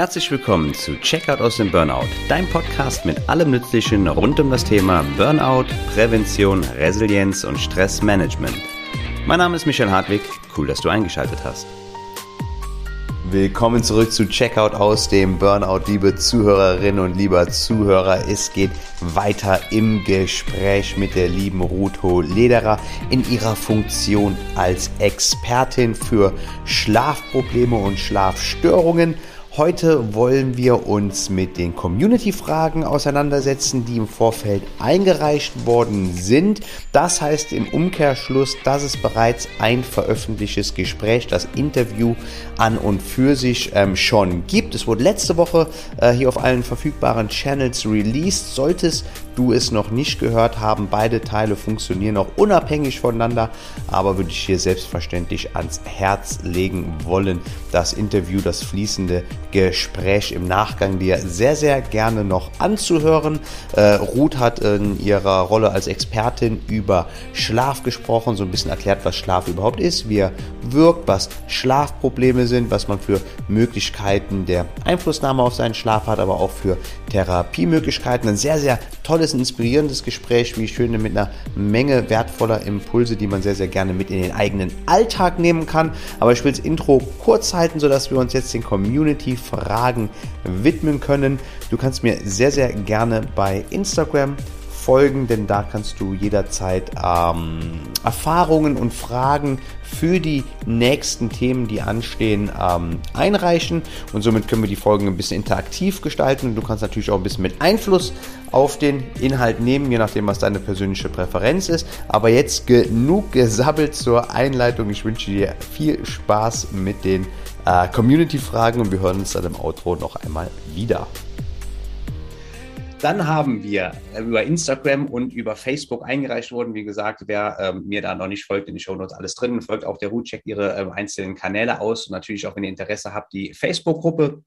Herzlich willkommen zu Checkout aus dem Burnout, dein Podcast mit allem Nützlichen rund um das Thema Burnout, Prävention, Resilienz und Stressmanagement. Mein Name ist Michael Hartwig, cool, dass du eingeschaltet hast. Willkommen zurück zu Checkout aus dem Burnout, liebe Zuhörerinnen und lieber Zuhörer. Es geht weiter im Gespräch mit der lieben Ruto Lederer in ihrer Funktion als Expertin für Schlafprobleme und Schlafstörungen. Heute wollen wir uns mit den Community-Fragen auseinandersetzen, die im Vorfeld eingereicht worden sind. Das heißt im Umkehrschluss, dass es bereits ein veröffentlichtes Gespräch, das Interview an und für sich ähm, schon gibt. Es wurde letzte Woche äh, hier auf allen verfügbaren Channels released. Solltest du es noch nicht gehört haben, beide Teile funktionieren auch unabhängig voneinander, aber würde ich hier selbstverständlich ans Herz legen wollen. Das Interview, das fließende Gespräch im Nachgang dir sehr, sehr gerne noch anzuhören. Äh, Ruth hat in ihrer Rolle als Expertin über Schlaf gesprochen, so ein bisschen erklärt, was Schlaf überhaupt ist, wie er wirkt, was Schlafprobleme sind, was man für Möglichkeiten der Einflussnahme auf seinen Schlaf hat, aber auch für Therapiemöglichkeiten. Ein sehr, sehr tolles, inspirierendes Gespräch, wie ich finde, mit einer Menge wertvoller Impulse, die man sehr, sehr gerne mit in den eigenen Alltag nehmen kann. Aber ich will das Intro kurz halten, sodass wir uns jetzt den Community-Fragen widmen können. Du kannst mir sehr, sehr gerne bei Instagram folgen, denn da kannst du jederzeit ähm, Erfahrungen und Fragen für die nächsten Themen, die anstehen, ähm, einreichen. Und somit können wir die Folgen ein bisschen interaktiv gestalten. Und du kannst natürlich auch ein bisschen mit Einfluss auf den Inhalt nehmen, je nachdem, was deine persönliche Präferenz ist. Aber jetzt genug gesabbelt zur Einleitung. Ich wünsche dir viel Spaß mit den äh, Community-Fragen und wir hören uns dann im Outro noch einmal wieder. Dann haben wir äh, über Instagram und über Facebook eingereicht worden. Wie gesagt, wer ähm, mir da noch nicht folgt, in die Show Notes alles drin. Folgt auch der Ruth, checkt ihre äh, einzelnen Kanäle aus und natürlich auch, wenn ihr Interesse habt, die Facebook-Gruppe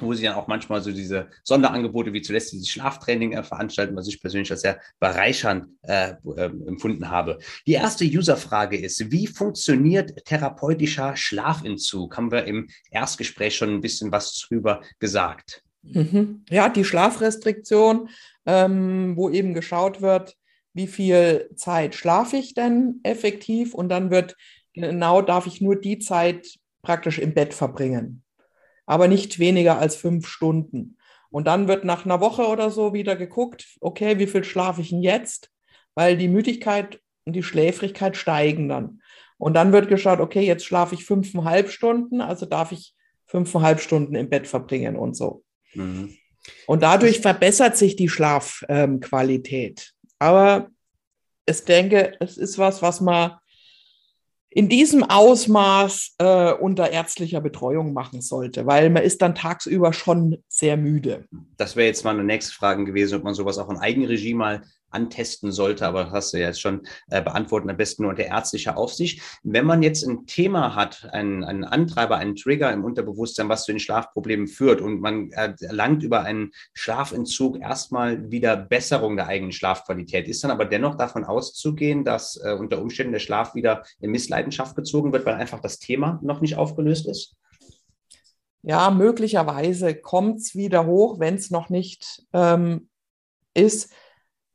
wo sie dann auch manchmal so diese Sonderangebote wie zuletzt dieses Schlaftraining äh, veranstalten, was ich persönlich als sehr bereichernd äh, äh, empfunden habe. Die erste Userfrage ist, wie funktioniert therapeutischer Schlafentzug? Haben wir im Erstgespräch schon ein bisschen was drüber gesagt. Mhm. Ja, die Schlafrestriktion, ähm, wo eben geschaut wird, wie viel Zeit schlafe ich denn effektiv und dann wird genau, darf ich nur die Zeit praktisch im Bett verbringen, aber nicht weniger als fünf Stunden. Und dann wird nach einer Woche oder so wieder geguckt, okay, wie viel schlafe ich denn jetzt? Weil die Müdigkeit und die Schläfrigkeit steigen dann. Und dann wird geschaut, okay, jetzt schlafe ich fünfeinhalb Stunden, also darf ich fünfeinhalb Stunden im Bett verbringen und so. Mhm. Und dadurch verbessert sich die Schlafqualität. Ähm, Aber ich denke, es ist was, was man in diesem Ausmaß äh, unter ärztlicher Betreuung machen sollte, weil man ist dann tagsüber schon sehr müde. Das wäre jetzt mal eine nächste Frage gewesen, ob man sowas auch in Eigenregie mal antesten sollte, aber das hast du ja jetzt schon äh, beantwortet, am besten nur unter ärztlicher Aufsicht. Wenn man jetzt ein Thema hat, einen, einen Antreiber, einen Trigger im Unterbewusstsein, was zu den Schlafproblemen führt und man erlangt über einen Schlafentzug erstmal wieder Besserung der eigenen Schlafqualität, ist dann aber dennoch davon auszugehen, dass äh, unter Umständen der Schlaf wieder in Missleidenschaft gezogen wird, weil einfach das Thema noch nicht aufgelöst ist? Ja, möglicherweise kommt es wieder hoch, wenn es noch nicht ähm, ist.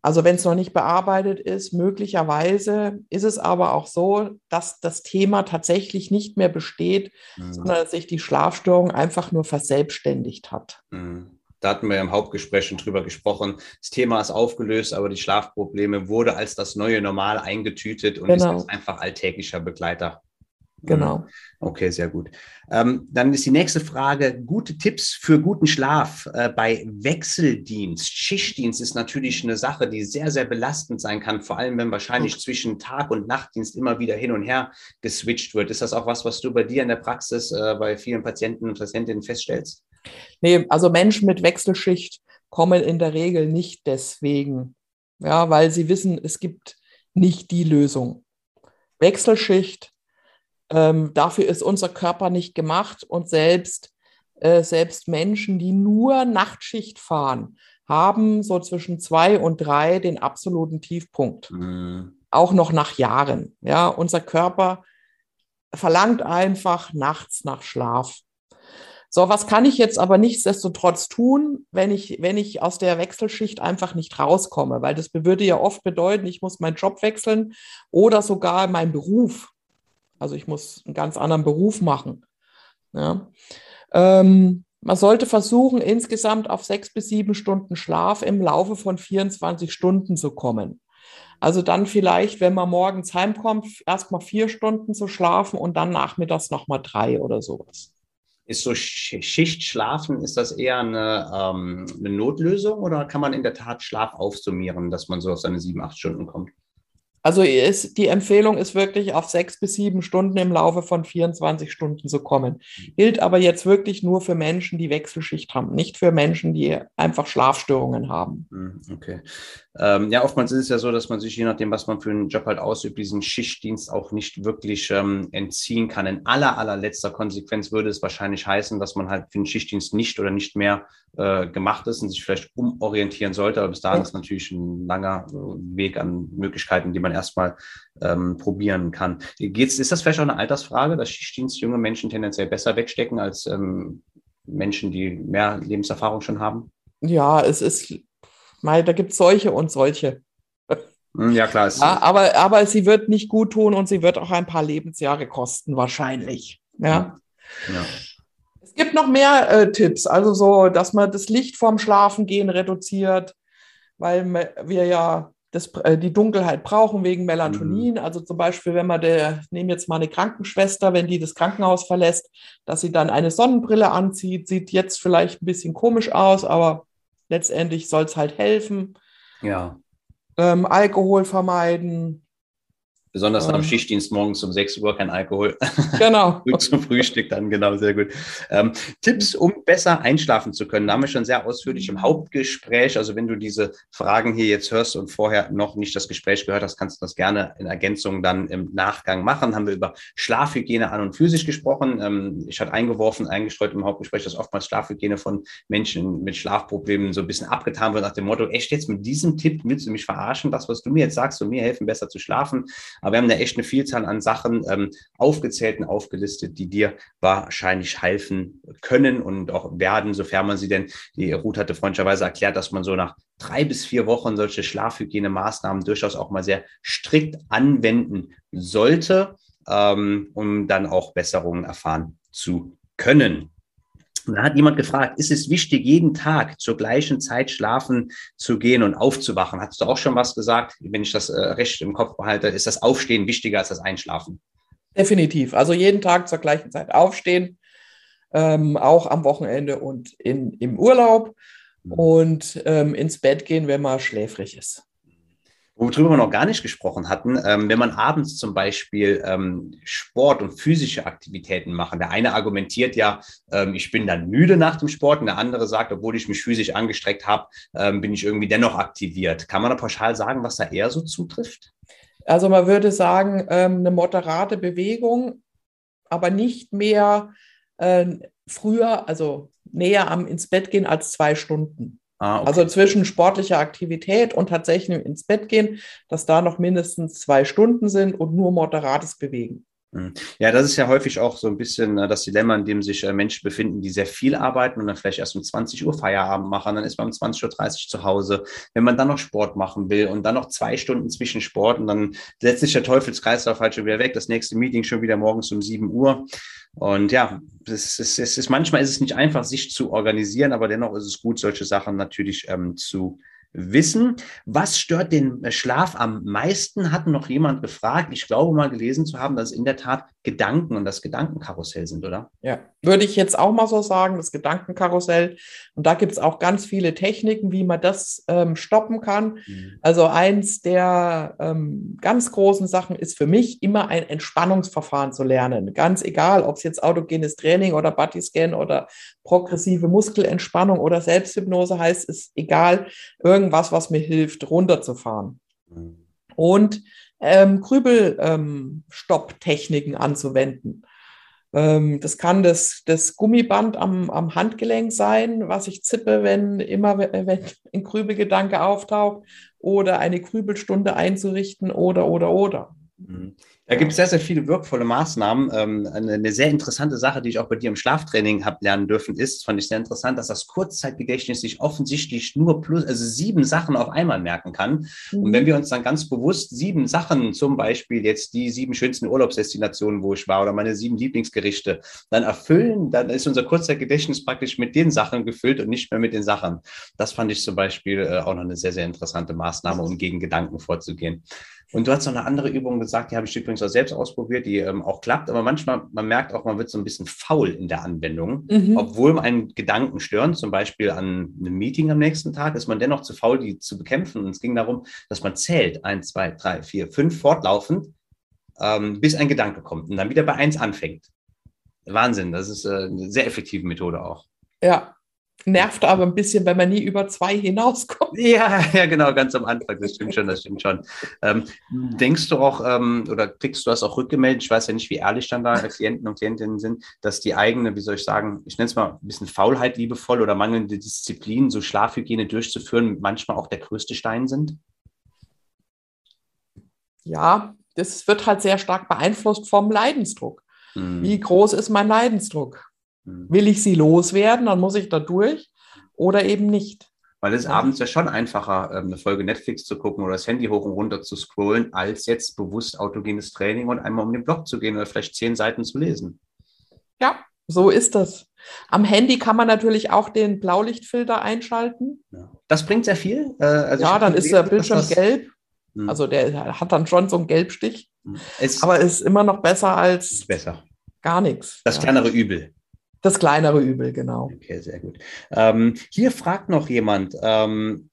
Also wenn es noch nicht bearbeitet ist, möglicherweise ist es aber auch so, dass das Thema tatsächlich nicht mehr besteht, mhm. sondern dass sich die Schlafstörung einfach nur verselbstständigt hat. Mhm. Da hatten wir im Hauptgespräch schon drüber gesprochen. Das Thema ist aufgelöst, aber die Schlafprobleme wurde als das neue Normal eingetütet und genau. ist einfach alltäglicher Begleiter. Genau. Okay, sehr gut. Ähm, dann ist die nächste Frage: Gute Tipps für guten Schlaf äh, bei Wechseldienst. Schichtdienst ist natürlich eine Sache, die sehr, sehr belastend sein kann, vor allem wenn wahrscheinlich okay. zwischen Tag- und Nachtdienst immer wieder hin und her geswitcht wird. Ist das auch was, was du bei dir in der Praxis äh, bei vielen Patienten und Patientinnen feststellst? Nee, also Menschen mit Wechselschicht kommen in der Regel nicht deswegen, ja, weil sie wissen, es gibt nicht die Lösung. Wechselschicht ähm, dafür ist unser Körper nicht gemacht und selbst, äh, selbst Menschen, die nur Nachtschicht fahren, haben so zwischen zwei und drei den absoluten Tiefpunkt. Mhm. Auch noch nach Jahren. Ja, unser Körper verlangt einfach nachts nach Schlaf. So, was kann ich jetzt aber nichtsdestotrotz tun, wenn ich, wenn ich aus der Wechselschicht einfach nicht rauskomme? Weil das würde ja oft bedeuten, ich muss meinen Job wechseln oder sogar meinen Beruf. Also ich muss einen ganz anderen Beruf machen. Ja. Ähm, man sollte versuchen, insgesamt auf sechs bis sieben Stunden Schlaf im Laufe von 24 Stunden zu kommen. Also dann vielleicht, wenn man morgens heimkommt, erstmal vier Stunden zu schlafen und dann nachmittags nochmal drei oder sowas. Ist so Schichtschlafen, ist das eher eine, ähm, eine Notlösung oder kann man in der Tat Schlaf aufsummieren, dass man so auf seine sieben, acht Stunden kommt? Also ist, die Empfehlung ist wirklich auf sechs bis sieben Stunden im Laufe von 24 Stunden zu kommen. Gilt aber jetzt wirklich nur für Menschen, die Wechselschicht haben, nicht für Menschen, die einfach Schlafstörungen haben. Hm, okay. Ähm, ja, oftmals ist es ja so, dass man sich, je nachdem, was man für einen Job halt ausübt, diesen Schichtdienst auch nicht wirklich ähm, entziehen kann. In aller, allerletzter Konsequenz würde es wahrscheinlich heißen, dass man halt für den Schichtdienst nicht oder nicht mehr äh, gemacht ist und sich vielleicht umorientieren sollte. Aber bis dahin ja. ist natürlich ein langer äh, Weg an Möglichkeiten, die man erstmal ähm, probieren kann. Geht's, ist das vielleicht auch eine Altersfrage, dass Schichtdienst junge Menschen tendenziell besser wegstecken als ähm, Menschen, die mehr Lebenserfahrung schon haben? Ja, es ist Mal, da gibt es solche und solche. Hm, ja, klar. Ja, aber, aber sie wird nicht gut tun und sie wird auch ein paar Lebensjahre kosten, wahrscheinlich. Ja. ja. Es gibt noch mehr äh, Tipps, also so, dass man das Licht vorm Schlafengehen reduziert, weil wir ja das, äh, die Dunkelheit brauchen wegen Melatonin. Mhm. Also zum Beispiel, wenn man der, nehmen jetzt mal eine Krankenschwester, wenn die das Krankenhaus verlässt, dass sie dann eine Sonnenbrille anzieht, sieht jetzt vielleicht ein bisschen komisch aus, aber letztendlich soll es halt helfen. Ja. Ähm, Alkohol vermeiden, Besonders nach dem Schichtdienst morgens um 6 Uhr kein Alkohol. Genau. Zum Frühstück dann, genau, sehr gut. Ähm, Tipps, um besser einschlafen zu können, da haben wir schon sehr ausführlich im Hauptgespräch. Also wenn du diese Fragen hier jetzt hörst und vorher noch nicht das Gespräch gehört hast, kannst du das gerne in Ergänzung dann im Nachgang machen. Haben wir über Schlafhygiene an und für sich gesprochen. Ähm, ich hatte eingeworfen, eingestreut im Hauptgespräch, dass oftmals Schlafhygiene von Menschen mit Schlafproblemen so ein bisschen abgetan wird nach dem Motto, echt jetzt mit diesem Tipp willst du mich verarschen? Das, was du mir jetzt sagst, soll mir helfen, besser zu schlafen. Aber wir haben da echt eine Vielzahl an Sachen ähm, aufgezählt und aufgelistet, die dir wahrscheinlich helfen können und auch werden, sofern man sie denn, die Ruth hatte freundlicherweise erklärt, dass man so nach drei bis vier Wochen solche Schlafhygienemaßnahmen durchaus auch mal sehr strikt anwenden sollte, ähm, um dann auch Besserungen erfahren zu können. Und da hat jemand gefragt, ist es wichtig, jeden Tag zur gleichen Zeit schlafen zu gehen und aufzuwachen? Hast du auch schon was gesagt? Wenn ich das äh, recht im Kopf behalte, ist das Aufstehen wichtiger als das Einschlafen? Definitiv. Also jeden Tag zur gleichen Zeit aufstehen, ähm, auch am Wochenende und in, im Urlaub mhm. und ähm, ins Bett gehen, wenn man schläfrig ist. Worüber wir noch gar nicht gesprochen hatten, ähm, wenn man abends zum Beispiel ähm, Sport und physische Aktivitäten machen. Der eine argumentiert ja, ähm, ich bin dann müde nach dem Sport und der andere sagt, obwohl ich mich physisch angestreckt habe, ähm, bin ich irgendwie dennoch aktiviert. Kann man da pauschal sagen, was da eher so zutrifft? Also man würde sagen, ähm, eine moderate Bewegung, aber nicht mehr äh, früher, also näher am ins Bett gehen als zwei Stunden. Ah, okay. Also zwischen sportlicher Aktivität und tatsächlich ins Bett gehen, dass da noch mindestens zwei Stunden sind und nur moderates Bewegen. Hm. Ja, das ist ja häufig auch so ein bisschen äh, das Dilemma, in dem sich äh, Menschen befinden, die sehr viel arbeiten und dann vielleicht erst um 20 Uhr Feierabend machen, dann ist man um 20.30 Uhr zu Hause. Wenn man dann noch Sport machen will und dann noch zwei Stunden zwischen Sport und dann setzt sich der Teufelskreislauf halt schon wieder weg, das nächste Meeting schon wieder morgens um 7 Uhr. Und ja, es ist, es ist, manchmal ist es nicht einfach, sich zu organisieren, aber dennoch ist es gut, solche Sachen natürlich ähm, zu wissen. Was stört den Schlaf am meisten? Hat noch jemand gefragt. Ich glaube mal gelesen zu haben, dass es in der Tat Gedanken und das Gedankenkarussell sind, oder? Ja, würde ich jetzt auch mal so sagen, das Gedankenkarussell. Und da gibt es auch ganz viele Techniken, wie man das ähm, stoppen kann. Mhm. Also eins der ähm, ganz großen Sachen ist für mich immer ein Entspannungsverfahren zu lernen. Ganz egal, ob es jetzt autogenes Training oder Bodyscan oder progressive Muskelentspannung oder Selbsthypnose heißt, ist egal. Irgendwas, was mir hilft, runterzufahren. Mhm. Und ähm, Grübelstopptechniken ähm, anzuwenden. Ähm, das kann das, das Gummiband am, am Handgelenk sein, was ich zippe, wenn immer wenn ein Grübelgedanke auftaucht, oder eine Grübelstunde einzurichten oder oder oder. Da gibt es sehr, sehr viele wirkvolle Maßnahmen. Ähm, eine, sehr interessante Sache, die ich auch bei dir im Schlaftraining habe lernen dürfen, ist, fand ich sehr interessant, dass das Kurzzeitgedächtnis sich offensichtlich nur plus, also sieben Sachen auf einmal merken kann. Mhm. Und wenn wir uns dann ganz bewusst sieben Sachen, zum Beispiel jetzt die sieben schönsten Urlaubsdestinationen, wo ich war, oder meine sieben Lieblingsgerichte, dann erfüllen, dann ist unser Kurzzeitgedächtnis praktisch mit den Sachen gefüllt und nicht mehr mit den Sachen. Das fand ich zum Beispiel äh, auch noch eine sehr, sehr interessante Maßnahme, um gegen Gedanken vorzugehen. Und du hast noch eine andere Übung gesagt, die habe ich übrigens auch selbst ausprobiert, die ähm, auch klappt. Aber manchmal, man merkt auch, man wird so ein bisschen faul in der Anwendung. Mhm. Obwohl man einen Gedanken stören, zum Beispiel an einem Meeting am nächsten Tag, ist man dennoch zu faul, die zu bekämpfen. Und es ging darum, dass man zählt, eins, zwei, drei, vier, fünf, fortlaufend, ähm, bis ein Gedanke kommt und dann wieder bei eins anfängt. Wahnsinn, das ist äh, eine sehr effektive Methode auch. Ja, Nervt aber ein bisschen, wenn man nie über zwei hinauskommt. Ja, ja, genau, ganz am Anfang. Das stimmt schon, das stimmt schon. Ähm, denkst du auch, ähm, oder kriegst du das auch rückgemeldet? Ich weiß ja nicht, wie ehrlich dann da Klienten und Klientinnen sind, dass die eigene, wie soll ich sagen, ich nenne es mal ein bisschen Faulheit liebevoll oder mangelnde Disziplin, so Schlafhygiene durchzuführen, manchmal auch der größte Stein sind? Ja, das wird halt sehr stark beeinflusst vom Leidensdruck. Hm. Wie groß ist mein Leidensdruck? Hm. Will ich sie loswerden, dann muss ich da durch oder eben nicht. Weil es ja. abends ja schon einfacher, ähm, eine Folge Netflix zu gucken oder das Handy hoch und runter zu scrollen, als jetzt bewusst autogenes Training und einmal um den Blog zu gehen oder vielleicht zehn Seiten zu lesen. Ja, so ist das. Am Handy kann man natürlich auch den Blaulichtfilter einschalten. Ja. Das bringt sehr viel. Äh, also ja, dann ist der Bildschirm gelb. Hm. Also der hat dann schon so einen Gelbstich. Hm. Es aber ist immer noch besser als besser. gar nichts. Das kleinere Übel. Das kleinere Übel, genau. Okay, sehr gut. Ähm, hier fragt noch jemand, ähm,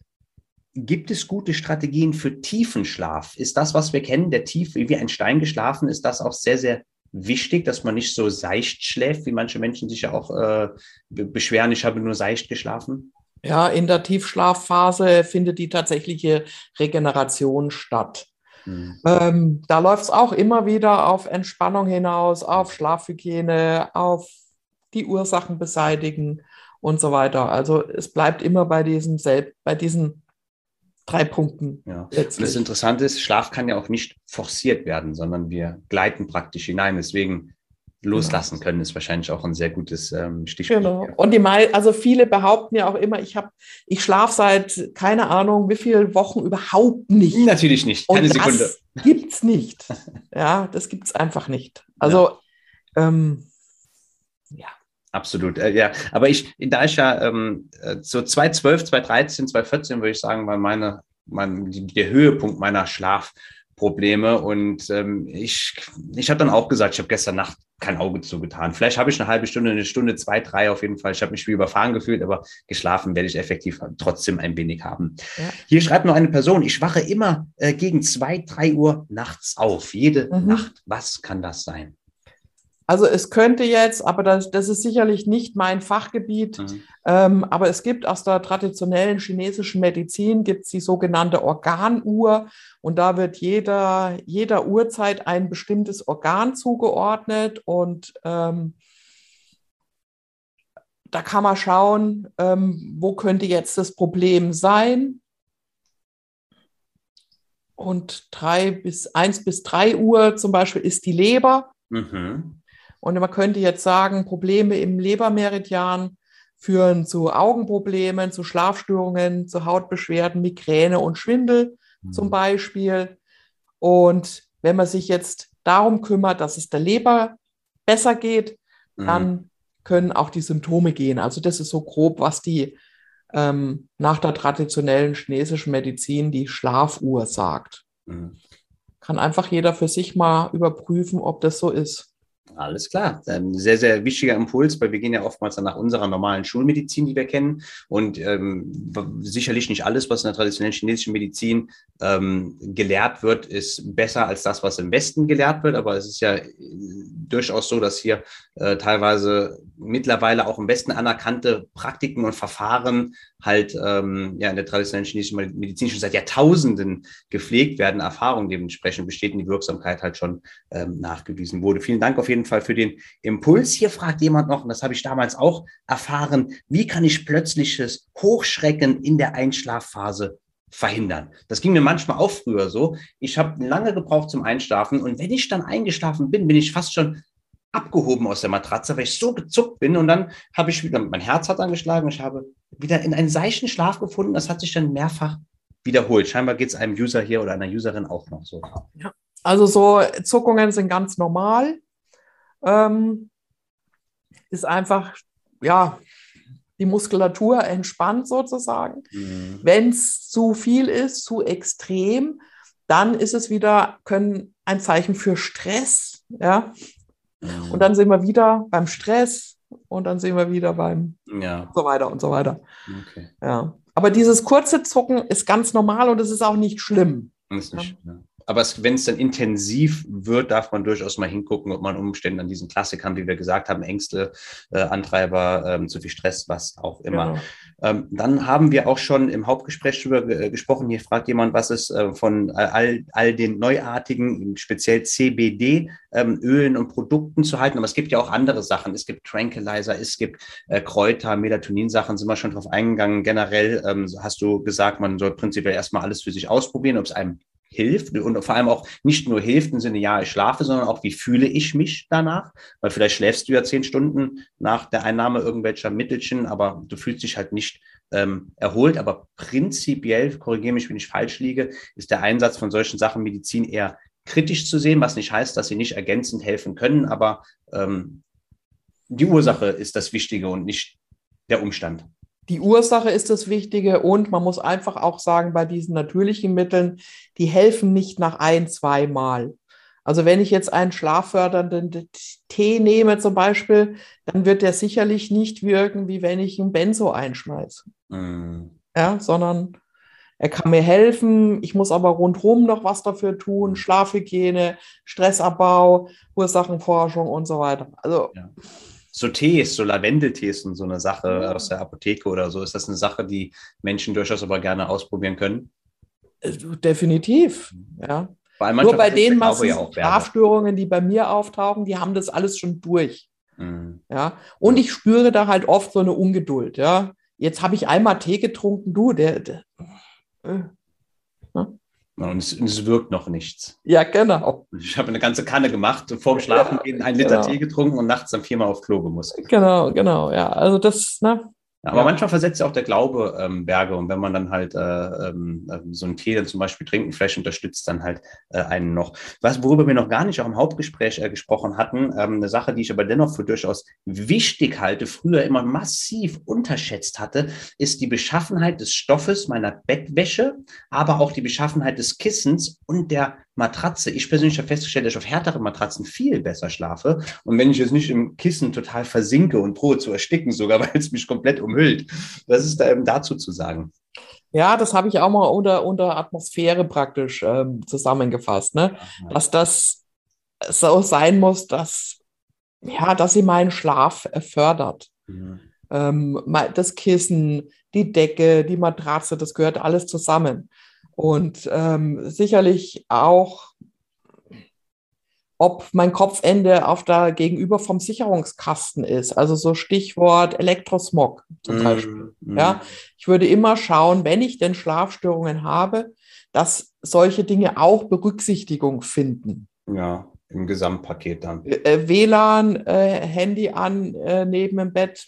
gibt es gute Strategien für Tiefenschlaf? Ist das, was wir kennen, der tief wie ein Stein geschlafen, ist das auch sehr, sehr wichtig, dass man nicht so seicht schläft, wie manche Menschen sich ja auch äh, beschweren, ich habe nur seicht geschlafen? Ja, in der Tiefschlafphase findet die tatsächliche Regeneration statt. Mhm. Ähm, da läuft es auch immer wieder auf Entspannung hinaus, auf Schlafhygiene, auf die Ursachen beseitigen und so weiter. Also es bleibt immer bei diesen, bei diesen drei Punkten. Ja. Und das Interessante ist, Schlaf kann ja auch nicht forciert werden, sondern wir gleiten praktisch hinein. Deswegen loslassen genau. können, ist wahrscheinlich auch ein sehr gutes ähm, Stichwort. Genau. Und die mal, also viele behaupten ja auch immer, ich habe, ich schlafe seit keine Ahnung wie viele Wochen überhaupt nicht. Natürlich nicht, keine Und Sekunde. Das gibt's nicht. Ja, das gibt es einfach nicht. Also ja. Ähm. Absolut, äh, ja. Aber ich, da ich ja ähm, äh, so 2012, 2013, 2014 würde ich sagen, war meine, mein, die, der Höhepunkt meiner Schlafprobleme. Und ähm, ich, ich habe dann auch gesagt, ich habe gestern Nacht kein Auge zugetan. Vielleicht habe ich eine halbe Stunde, eine Stunde, zwei, drei auf jeden Fall. Ich habe mich wie überfahren gefühlt, aber geschlafen werde ich effektiv trotzdem ein wenig haben. Ja. Hier schreibt noch eine Person, ich wache immer äh, gegen zwei, drei Uhr nachts auf. Jede mhm. Nacht. Was kann das sein? Also es könnte jetzt, aber das, das ist sicherlich nicht mein Fachgebiet, mhm. ähm, aber es gibt aus der traditionellen chinesischen Medizin gibt die sogenannte Organuhr und da wird jeder, jeder Uhrzeit ein bestimmtes Organ zugeordnet und ähm, da kann man schauen, ähm, wo könnte jetzt das Problem sein. Und drei bis eins bis drei Uhr zum Beispiel ist die Leber. Mhm. Und man könnte jetzt sagen, Probleme im Lebermeridian führen zu Augenproblemen, zu Schlafstörungen, zu Hautbeschwerden, Migräne und Schwindel mhm. zum Beispiel. Und wenn man sich jetzt darum kümmert, dass es der Leber besser geht, mhm. dann können auch die Symptome gehen. Also das ist so grob, was die ähm, nach der traditionellen chinesischen Medizin die Schlafuhr sagt. Mhm. Kann einfach jeder für sich mal überprüfen, ob das so ist. Alles klar. Ein sehr, sehr wichtiger Impuls, weil wir gehen ja oftmals nach unserer normalen Schulmedizin, die wir kennen. Und ähm, sicherlich nicht alles, was in der traditionellen chinesischen Medizin ähm, gelehrt wird, ist besser als das, was im Westen gelehrt wird. Aber es ist ja äh, durchaus so, dass hier äh, teilweise mittlerweile auch im Westen anerkannte Praktiken und Verfahren halt ähm, ja in der traditionellen chinesischen Medizin schon seit Jahrtausenden gepflegt werden, Erfahrung dementsprechend besteht und die Wirksamkeit halt schon ähm, nachgewiesen wurde. Vielen Dank auf jeden Fall für den Impuls. Hier fragt jemand noch, und das habe ich damals auch erfahren, wie kann ich plötzliches Hochschrecken in der Einschlafphase verhindern. Das ging mir manchmal auch früher so. Ich habe lange gebraucht zum Einschlafen und wenn ich dann eingeschlafen bin, bin ich fast schon abgehoben aus der Matratze, weil ich so gezuckt bin und dann habe ich wieder, mein Herz hat angeschlagen, ich habe wieder in einen seichten Schlaf gefunden. Das hat sich dann mehrfach wiederholt. Scheinbar geht es einem User hier oder einer Userin auch noch so. Ja. Also so Zuckungen sind ganz normal. Ähm, ist einfach, ja, die Muskulatur entspannt sozusagen. Mhm. Wenn es zu viel ist, zu extrem, dann ist es wieder können ein Zeichen für Stress, ja. Mhm. Und dann sind wir wieder beim Stress und dann sind wir wieder beim ja. so weiter und so weiter. Okay. Ja. Aber dieses kurze Zucken ist ganz normal und es ist auch nicht schlimm. Ist nicht, ja aber wenn es dann intensiv wird, darf man durchaus mal hingucken, ob man Umständen an diesen Klassikern, wie wir gesagt haben, Ängste, äh, Antreiber, ähm, zu viel Stress, was auch immer. Genau. Ähm, dann haben wir auch schon im Hauptgespräch darüber äh, gesprochen. Hier fragt jemand, was ist äh, von all, all den neuartigen, speziell CBD, ähm, Ölen und Produkten zu halten. Aber es gibt ja auch andere Sachen. Es gibt Tranquilizer, es gibt äh, Kräuter, Melatonin-Sachen, sind wir schon drauf eingegangen. Generell ähm, hast du gesagt, man soll prinzipiell erstmal alles für sich ausprobieren, ob es einem hilft und vor allem auch nicht nur hilft im Sinne, ja, ich schlafe, sondern auch, wie fühle ich mich danach? Weil vielleicht schläfst du ja zehn Stunden nach der Einnahme irgendwelcher Mittelchen, aber du fühlst dich halt nicht ähm, erholt. Aber prinzipiell, korrigiere mich, wenn ich falsch liege, ist der Einsatz von solchen Sachen Medizin eher kritisch zu sehen, was nicht heißt, dass sie nicht ergänzend helfen können, aber ähm, die Ursache ist das Wichtige und nicht der Umstand die Ursache ist das Wichtige und man muss einfach auch sagen, bei diesen natürlichen Mitteln, die helfen nicht nach ein, zwei Mal. Also wenn ich jetzt einen schlaffördernden Tee nehme zum Beispiel, dann wird der sicherlich nicht wirken, wie wenn ich ein Benzo einschmeiße. Mhm. Ja, sondern er kann mir helfen. Ich muss aber rundherum noch was dafür tun. Schlafhygiene, Stressabbau, Ursachenforschung und so weiter. Also ja so Tees, so Lavendeltees und so eine Sache ja. aus der Apotheke oder so. Ist das eine Sache, die Menschen durchaus aber gerne ausprobieren können? Äh, definitiv, ja. Nur bei den Massen Schlafstörungen, die bei mir auftauchen, die haben das alles schon durch. Mhm. Ja. Und ich spüre da halt oft so eine Ungeduld, ja. Jetzt habe ich einmal Tee getrunken, du, der, der äh, und es, und es, wirkt noch nichts. Ja, genau. Ich habe eine ganze Kanne gemacht, vorm Schlafen gehen, einen Liter genau. Tee getrunken und nachts dann viermal auf Klo gemusst. Genau, genau, ja. Also das, ne, aber ja. manchmal versetzt ja auch der Glaube ähm, Berge und wenn man dann halt äh, ähm, äh, so einen Tee dann zum Beispiel trinken, vielleicht unterstützt dann halt äh, einen noch. Was, worüber wir noch gar nicht auch im Hauptgespräch äh, gesprochen hatten, ähm, eine Sache, die ich aber dennoch für durchaus wichtig halte, früher immer massiv unterschätzt hatte, ist die Beschaffenheit des Stoffes meiner Bettwäsche, aber auch die Beschaffenheit des Kissens und der Matratze. Ich persönlich habe festgestellt, dass ich auf härteren Matratzen viel besser schlafe. Und wenn ich jetzt nicht im Kissen total versinke und drohe zu ersticken, sogar weil es mich komplett umhüllt, was ist da eben dazu zu sagen? Ja, das habe ich auch mal unter, unter Atmosphäre praktisch ähm, zusammengefasst, ne? dass das so sein muss, dass, ja, dass sie meinen Schlaf fördert. Mhm. Ähm, das Kissen, die Decke, die Matratze, das gehört alles zusammen. Und ähm, sicherlich auch, ob mein Kopfende auf der Gegenüber vom Sicherungskasten ist. Also so Stichwort Elektrosmog zum mm, Beispiel. Mm. Ja, ich würde immer schauen, wenn ich denn Schlafstörungen habe, dass solche Dinge auch Berücksichtigung finden. Ja, im Gesamtpaket dann. Äh, WLAN, äh, Handy an äh, neben dem Bett,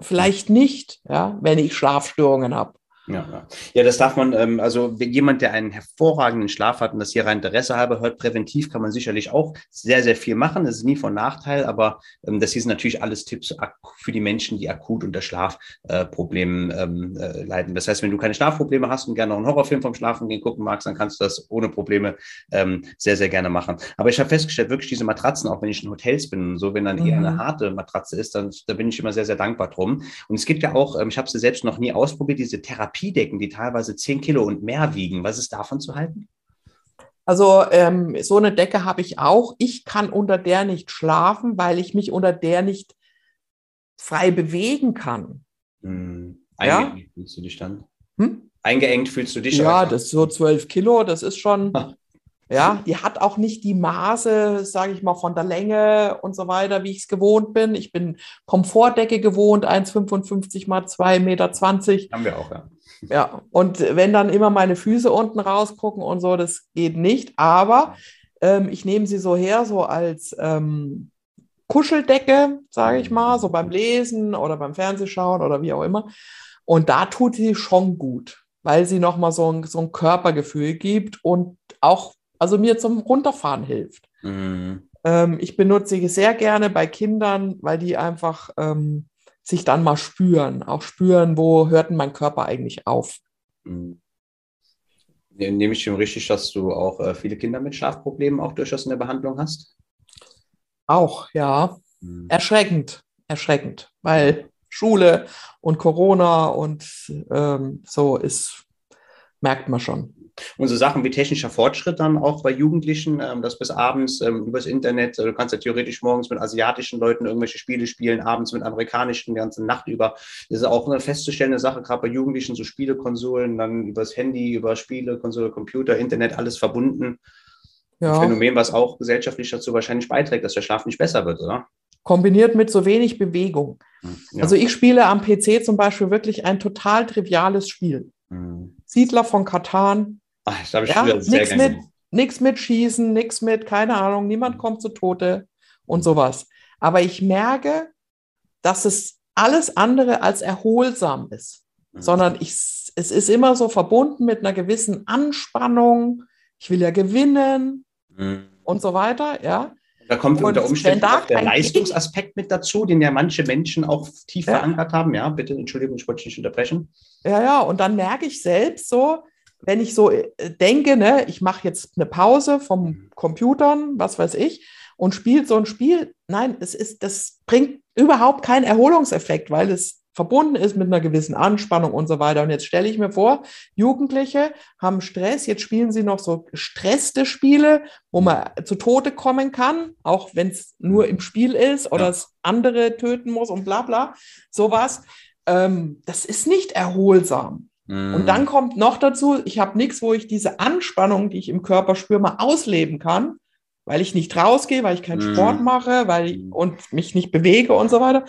vielleicht nicht, ja, wenn ich Schlafstörungen habe. Ja, ja. ja, das darf man, ähm, also jemand, der einen hervorragenden Schlaf hat und das hier rein Interesse halber hört, präventiv kann man sicherlich auch sehr, sehr viel machen. Das ist nie von Nachteil, aber ähm, das hier sind natürlich alles Tipps für die Menschen, die akut unter Schlafproblemen äh, ähm, äh, leiden. Das heißt, wenn du keine Schlafprobleme hast und gerne noch einen Horrorfilm vom Schlafen gehen gucken magst, dann kannst du das ohne Probleme ähm, sehr, sehr gerne machen. Aber ich habe festgestellt, wirklich diese Matratzen, auch wenn ich in Hotels bin und so, wenn dann mhm. eher eine mhm. harte Matratze ist, dann da bin ich immer sehr, sehr dankbar drum. Und es gibt ja auch, ähm, ich habe sie selbst noch nie ausprobiert, diese Therapie Therapiedecken, die teilweise 10 Kilo und mehr wiegen. Was ist davon zu halten? Also ähm, so eine Decke habe ich auch. Ich kann unter der nicht schlafen, weil ich mich unter der nicht frei bewegen kann. Hm. Eingeengt ja? fühlst du dich dann? Hm? Eingeengt fühlst du dich? Ja, das ist so 12 Kilo, das ist schon. Ja, die hat auch nicht die Maße, sage ich mal, von der Länge und so weiter, wie ich es gewohnt bin. Ich bin Komfortdecke gewohnt, 1,55 mal 2,20 Meter. Haben wir auch, ja. Ja, und wenn dann immer meine Füße unten rausgucken und so, das geht nicht. Aber ähm, ich nehme sie so her, so als ähm, Kuscheldecke, sage ich mal, so beim Lesen oder beim Fernsehschauen oder wie auch immer. Und da tut sie schon gut, weil sie nochmal so ein, so ein Körpergefühl gibt und auch, also mir zum Runterfahren hilft. Mhm. Ähm, ich benutze sie sehr gerne bei Kindern, weil die einfach ähm, sich dann mal spüren, auch spüren, wo hört denn mein Körper eigentlich auf. Mhm. Nehme ich schon richtig, dass du auch äh, viele Kinder mit Schlafproblemen auch durchaus in der Behandlung hast? Auch, ja. Mhm. Erschreckend, erschreckend, weil Schule und Corona und ähm, so ist, merkt man schon. Und so Sachen wie technischer Fortschritt dann auch bei Jugendlichen, ähm, dass bis abends ähm, übers Internet, äh, du kannst ja theoretisch morgens mit asiatischen Leuten irgendwelche Spiele spielen, abends mit amerikanischen, die ganze Nacht über. Das ist auch eine festzustellende Sache, gerade bei Jugendlichen, so Spielekonsolen, dann übers Handy, über Spiele, Konsole, Computer, Internet, alles verbunden. Ja. Ein Phänomen, was auch gesellschaftlich dazu wahrscheinlich beiträgt, dass der Schlaf nicht besser wird, oder? kombiniert mit so wenig Bewegung. Hm, ja. Also ich spiele am PC zum Beispiel wirklich ein total triviales Spiel. Mhm. Siedler von Katan. Ach, das habe ich ja, nichts mit, nix mit Schießen, nichts mit, keine Ahnung, niemand kommt zu Tote und sowas. Aber ich merke, dass es alles andere als erholsam ist, mhm. sondern ich, es ist immer so verbunden mit einer gewissen Anspannung. Ich will ja gewinnen mhm. und so weiter, ja. Da kommt und unter Umständen auch der Leistungsaspekt mit dazu, den ja manche Menschen auch tief ja. verankert haben. Ja, bitte, Entschuldigung, ich wollte dich nicht unterbrechen. Ja, ja, und dann merke ich selbst so, wenn ich so äh, denke, ne, ich mache jetzt eine Pause vom mhm. Computern, was weiß ich, und spiele so ein Spiel. Nein, es ist, das bringt überhaupt keinen Erholungseffekt, weil es verbunden ist mit einer gewissen Anspannung und so weiter. Und jetzt stelle ich mir vor, Jugendliche haben Stress, jetzt spielen sie noch so gestresste Spiele, wo man zu Tode kommen kann, auch wenn es nur im Spiel ist oder ja. es andere töten muss und bla bla, sowas. Ähm, das ist nicht erholsam. Mhm. Und dann kommt noch dazu, ich habe nichts, wo ich diese Anspannung, die ich im Körper spüre, mal ausleben kann, weil ich nicht rausgehe, weil ich keinen mhm. Sport mache, weil ich, mhm. und mich nicht bewege und so weiter.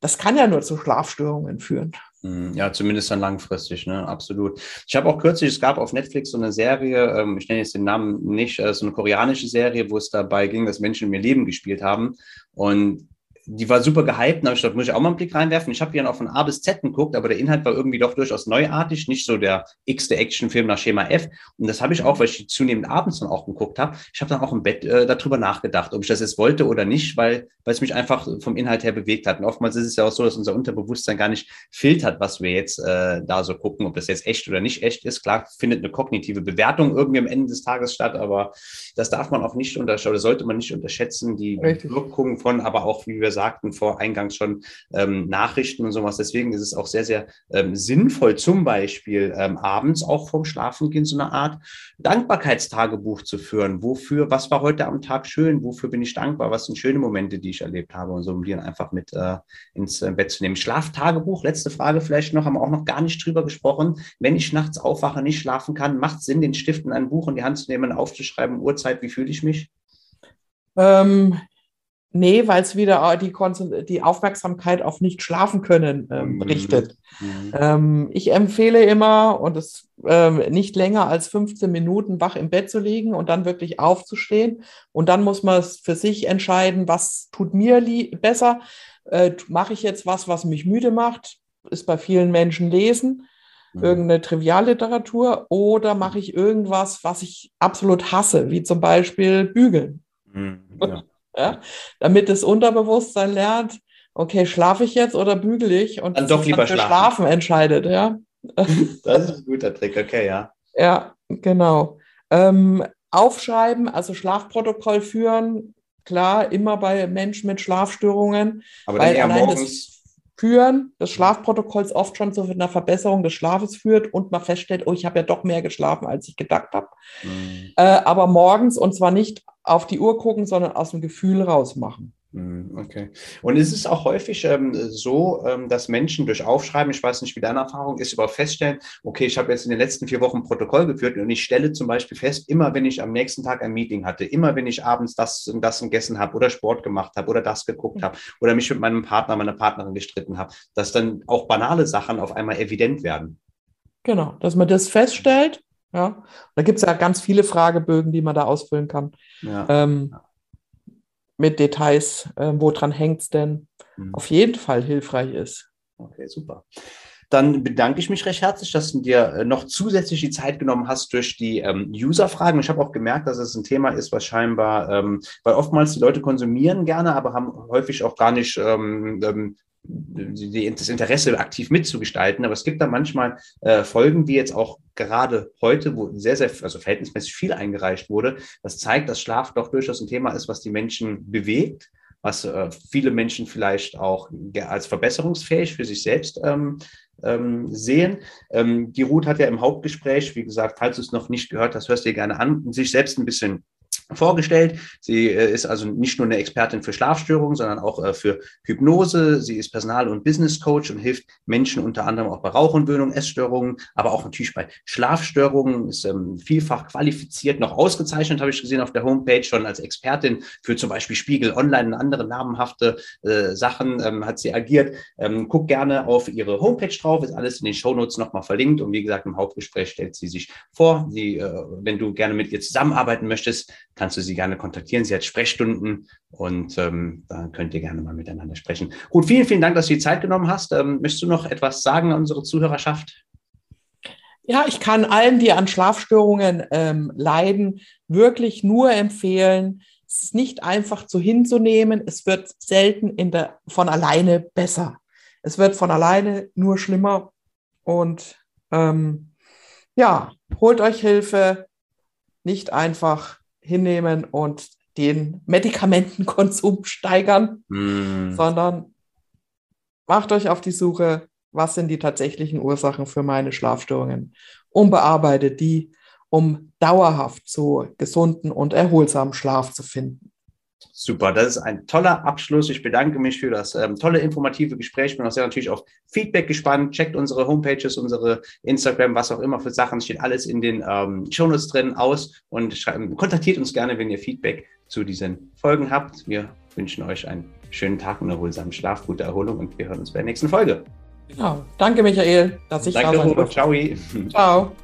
Das kann ja nur zu Schlafstörungen führen. Hm, ja, zumindest dann langfristig, ne? Absolut. Ich habe auch kürzlich, es gab auf Netflix so eine Serie, ähm, ich nenne jetzt den Namen nicht, äh, so eine koreanische Serie, wo es dabei ging, dass Menschen ihr Leben gespielt haben. Und die war super gehypt, da habe ich gedacht, muss ich auch mal einen Blick reinwerfen. Ich habe die dann auch von A bis Z geguckt, aber der Inhalt war irgendwie doch durchaus neuartig, nicht so der x-te Actionfilm nach Schema F. Und das habe ich auch, weil ich die zunehmend abends dann auch geguckt habe. Ich habe dann auch im Bett äh, darüber nachgedacht, ob ich das jetzt wollte oder nicht, weil, weil es mich einfach vom Inhalt her bewegt hat. Und oftmals ist es ja auch so, dass unser Unterbewusstsein gar nicht filtert, was wir jetzt äh, da so gucken, ob das jetzt echt oder nicht echt ist. Klar findet eine kognitive Bewertung irgendwie am Ende des Tages statt, aber das darf man auch nicht unterschätzen oder sollte man nicht unterschätzen, die Richtig. Wirkung von, aber auch, wie wir sagten vor eingangs schon, ähm, Nachrichten und sowas. Deswegen ist es auch sehr, sehr ähm, sinnvoll, zum Beispiel ähm, abends auch vorm Schlafengehen so eine Art Dankbarkeitstagebuch zu führen. Wofür, was war heute am Tag schön? Wofür bin ich dankbar? Was sind schöne Momente, die ich erlebt habe? Und so, um die dann einfach mit äh, ins äh, Bett zu nehmen. Schlaftagebuch, letzte Frage vielleicht noch, haben wir auch noch gar nicht drüber gesprochen. Wenn ich nachts aufwache, nicht schlafen kann, macht es Sinn, den Stift in ein Buch in die Hand zu nehmen, aufzuschreiben, Uhrzeit, wie fühle ich mich? Ähm, Nee, weil es wieder die, die, Aufmerksamkeit auf nicht schlafen können ähm, mhm. richtet. Mhm. Ähm, ich empfehle immer, und es ähm, nicht länger als 15 Minuten wach im Bett zu liegen und dann wirklich aufzustehen. Und dann muss man es für sich entscheiden, was tut mir besser. Äh, Mache ich jetzt was, was mich müde macht? Ist bei vielen Menschen lesen, mhm. irgendeine Trivialliteratur, oder mache ich irgendwas, was ich absolut hasse, wie zum Beispiel bügeln. Mhm, ja ja? damit das Unterbewusstsein lernt, okay, schlafe ich jetzt oder bügele ich? Und dann doch lieber schlafen. schlafen entscheidet, ja. Das ist ein guter Trick, okay, ja. Ja, genau. Ähm, aufschreiben, also Schlafprotokoll führen, klar, immer bei Menschen mit Schlafstörungen. Aber dann eher morgens Führen des Schlafprotokolls oft schon zu einer Verbesserung des Schlafes führt und man feststellt, oh, ich habe ja doch mehr geschlafen, als ich gedacht habe. Mhm. Äh, aber morgens und zwar nicht auf die Uhr gucken, sondern aus dem Gefühl raus machen. Hm, okay. Und ist es auch häufig ähm, so, ähm, dass Menschen durch Aufschreiben, ich weiß nicht, wie deine Erfahrung ist, überhaupt feststellen, okay, ich habe jetzt in den letzten vier Wochen ein Protokoll geführt und ich stelle zum Beispiel fest, immer wenn ich am nächsten Tag ein Meeting hatte, immer wenn ich abends das und das gegessen habe oder Sport gemacht habe oder das geguckt habe oder mich mit meinem Partner, meiner Partnerin gestritten habe, dass dann auch banale Sachen auf einmal evident werden. Genau, dass man das feststellt. Ja, da gibt es ja ganz viele Fragebögen, die man da ausfüllen kann. Ja. Ähm, mit Details, äh, woran hängt es denn, mhm. auf jeden Fall hilfreich ist. Okay, super. Dann bedanke ich mich recht herzlich, dass du dir äh, noch zusätzlich die Zeit genommen hast durch die ähm, User-Fragen. Ich habe auch gemerkt, dass es ein Thema ist, was scheinbar, ähm, weil oftmals die Leute konsumieren gerne, aber haben häufig auch gar nicht ähm, ähm das Interesse aktiv mitzugestalten. Aber es gibt da manchmal äh, Folgen, wie jetzt auch gerade heute, wo sehr, sehr, also verhältnismäßig viel eingereicht wurde. Das zeigt, dass Schlaf doch durchaus ein Thema ist, was die Menschen bewegt, was äh, viele Menschen vielleicht auch als verbesserungsfähig für sich selbst ähm, ähm, sehen. Ähm, die Ruth hat ja im Hauptgespräch, wie gesagt, falls du es noch nicht gehört hast, hörst du dir gerne an, sich selbst ein bisschen vorgestellt. Sie äh, ist also nicht nur eine Expertin für Schlafstörungen, sondern auch äh, für Hypnose. Sie ist Personal- und Business Coach und hilft Menschen unter anderem auch bei Rauchentwöhnung, Essstörungen, aber auch natürlich bei Schlafstörungen. Ist ähm, vielfach qualifiziert, noch ausgezeichnet, habe ich gesehen auf der Homepage schon als Expertin für zum Beispiel Spiegel Online und andere namenhafte äh, Sachen ähm, hat sie agiert. Ähm, guck gerne auf ihre Homepage drauf, ist alles in den Shownotes nochmal verlinkt. Und wie gesagt, im Hauptgespräch stellt sie sich vor. Sie, äh, wenn du gerne mit ihr zusammenarbeiten möchtest, kannst du sie gerne kontaktieren. Sie hat Sprechstunden und ähm, da könnt ihr gerne mal miteinander sprechen. Gut, vielen, vielen Dank, dass du die Zeit genommen hast. Ähm, möchtest du noch etwas sagen an unsere Zuhörerschaft? Ja, ich kann allen, die an Schlafstörungen ähm, leiden, wirklich nur empfehlen, es ist nicht einfach zu hinzunehmen. Es wird selten in der, von alleine besser. Es wird von alleine nur schlimmer. Und ähm, ja, holt euch Hilfe, nicht einfach hinnehmen und den Medikamentenkonsum steigern, mm. sondern macht euch auf die Suche, was sind die tatsächlichen Ursachen für meine Schlafstörungen und bearbeitet die, um dauerhaft zu gesunden und erholsamen Schlaf zu finden. Super, das ist ein toller Abschluss. Ich bedanke mich für das ähm, tolle informative Gespräch. Ich bin auch sehr natürlich auf Feedback gespannt. Checkt unsere Homepages, unsere Instagram, was auch immer für Sachen. Steht alles in den ähm, Shownotes drin aus und schreibt, kontaktiert uns gerne, wenn ihr Feedback zu diesen Folgen habt. Wir wünschen euch einen schönen Tag und erholsamen Schlaf, gute Erholung und wir hören uns bei der nächsten Folge. Genau. Danke, Michael, dass ich Danke, da sein durfte. Ciao. Ciao.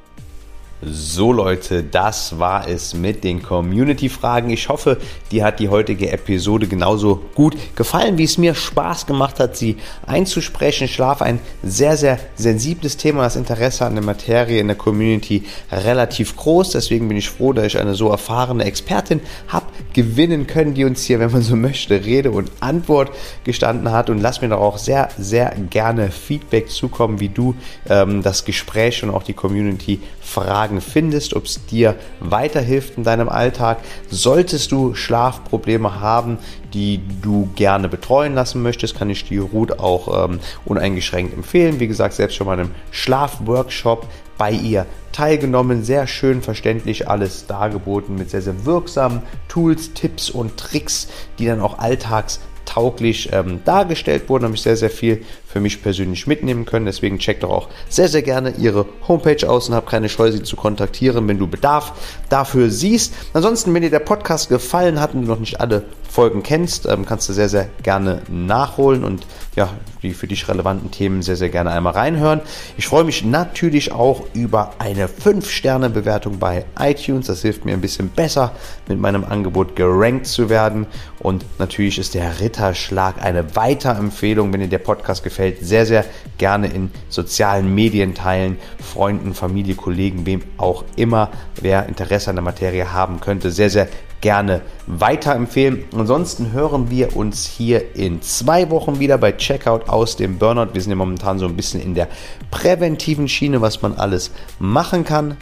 So Leute, das war es mit den Community-Fragen. Ich hoffe, dir hat die heutige Episode genauso gut gefallen, wie es mir Spaß gemacht hat, sie einzusprechen. Schlaf ein sehr, sehr sensibles Thema. Das Interesse an der Materie in der Community relativ groß. Deswegen bin ich froh, dass ich eine so erfahrene Expertin habe gewinnen können, die uns hier, wenn man so möchte, Rede und Antwort gestanden hat. Und lass mir doch auch sehr, sehr gerne Feedback zukommen, wie du ähm, das Gespräch und auch die Community Fragen findest, ob es dir weiterhilft in deinem Alltag. Solltest du Schlafprobleme haben, die du gerne betreuen lassen möchtest, kann ich die Ruth auch ähm, uneingeschränkt empfehlen. Wie gesagt, selbst schon mal einem Schlafworkshop bei ihr teilgenommen. Sehr schön verständlich alles dargeboten mit sehr, sehr wirksamen Tools, Tipps und Tricks, die dann auch alltagstauglich ähm, dargestellt wurden. Habe ich sehr, sehr viel für mich persönlich mitnehmen können. Deswegen checkt doch auch sehr, sehr gerne ihre Homepage aus und hab keine Scheu, sie zu kontaktieren, wenn du Bedarf dafür siehst. Ansonsten, wenn dir der Podcast gefallen hat und du noch nicht alle Folgen kennst, ähm, kannst du sehr, sehr gerne nachholen und ja, die für dich relevanten Themen sehr, sehr gerne einmal reinhören. Ich freue mich natürlich auch über eine 5-Sterne-Bewertung bei iTunes. Das hilft mir ein bisschen besser, mit meinem Angebot gerankt zu werden. Und natürlich ist der Ritterschlag eine Weiterempfehlung, wenn dir der Podcast gefällt gefällt, sehr, sehr gerne in sozialen Medien teilen, Freunden, Familie, Kollegen, wem auch immer, wer Interesse an der Materie haben könnte, sehr, sehr gerne weiterempfehlen. Ansonsten hören wir uns hier in zwei Wochen wieder bei Checkout aus dem Burnout. Wir sind ja momentan so ein bisschen in der präventiven Schiene, was man alles machen kann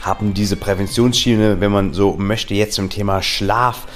haben diese Präventionsschiene, wenn man so möchte, jetzt zum Thema Schlaf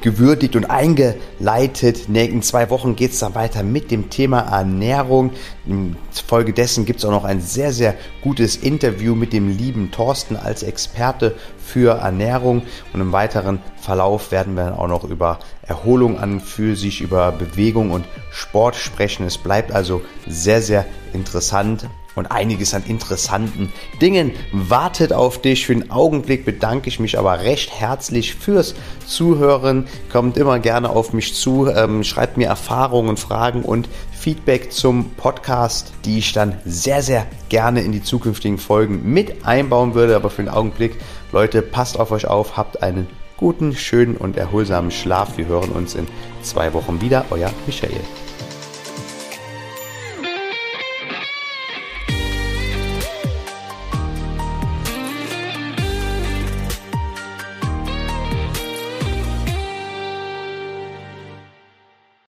gewürdigt und eingeleitet. In zwei Wochen geht es dann weiter mit dem Thema Ernährung. Infolgedessen gibt es auch noch ein sehr, sehr gutes Interview mit dem lieben Thorsten als Experte für Ernährung. Und im weiteren Verlauf werden wir dann auch noch über Erholung an für sich, über Bewegung und Sport sprechen. Es bleibt also sehr, sehr interessant und einiges an interessanten Dingen wartet auf dich. Für den Augenblick bedanke ich mich aber recht herzlich fürs Zuhören. Kommt immer gerne auf mich zu, ähm, schreibt mir Erfahrungen, Fragen und Feedback zum Podcast, die ich dann sehr, sehr gerne in die zukünftigen Folgen mit einbauen würde. Aber für den Augenblick, Leute, passt auf euch auf, habt einen guten, schönen und erholsamen Schlaf. Wir hören uns in zwei Wochen wieder. Euer Michael.